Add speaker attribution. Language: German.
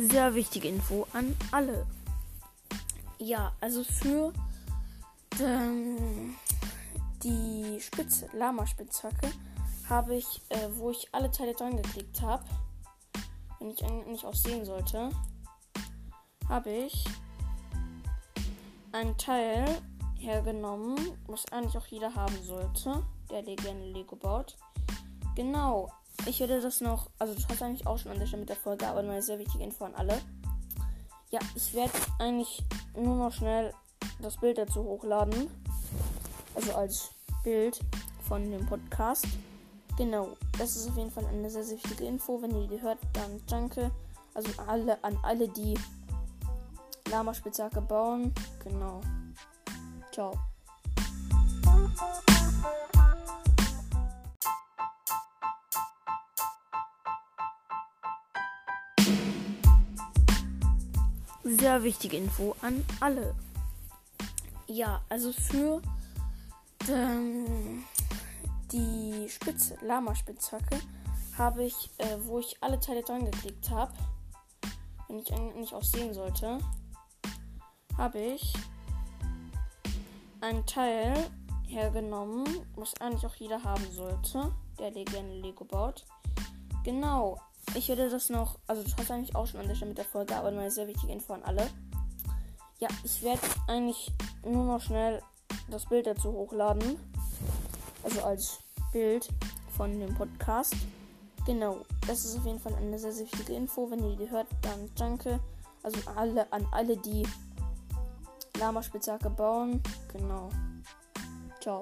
Speaker 1: sehr wichtige Info an alle. Ja, also für ähm, die Spitze, Lama-Spitzhacke, habe ich, äh, wo ich alle Teile dran geklickt habe, wenn ich eigentlich auch sehen sollte, habe ich ein Teil hergenommen, was eigentlich auch jeder haben sollte, der gerne Lego baut. Genau, ich werde das noch, also das hast eigentlich auch schon an der Stelle mit der Folge, aber eine sehr wichtige Info an alle. Ja, ich werde eigentlich nur noch schnell das Bild dazu hochladen. Also als Bild von dem Podcast. Genau, das ist auf jeden Fall eine sehr, sehr wichtige Info. Wenn ihr die hört, dann danke. Also alle, an alle, die Lama-Spitzhacke bauen. Genau. Ciao. Sehr wichtige Info an alle. Ja, also für ähm, die Spitze, Lama-Spitzhacke, habe ich, äh, wo ich alle Teile dran geklickt habe, wenn ich eigentlich auch sehen sollte, habe ich ein Teil hergenommen, was eigentlich auch jeder haben sollte, der gerne Lego baut. Genau, ich werde das noch, also das hast eigentlich auch schon an der Stelle mit der Folge, aber eine sehr wichtige Info an alle. Ja, ich werde eigentlich nur noch schnell das Bild dazu hochladen. Also als Bild von dem Podcast. Genau, das ist auf jeden Fall eine sehr, sehr wichtige Info. Wenn ihr die hört, dann danke. Also alle, an alle, die Lama-Spitzhacke bauen. Genau. Ciao.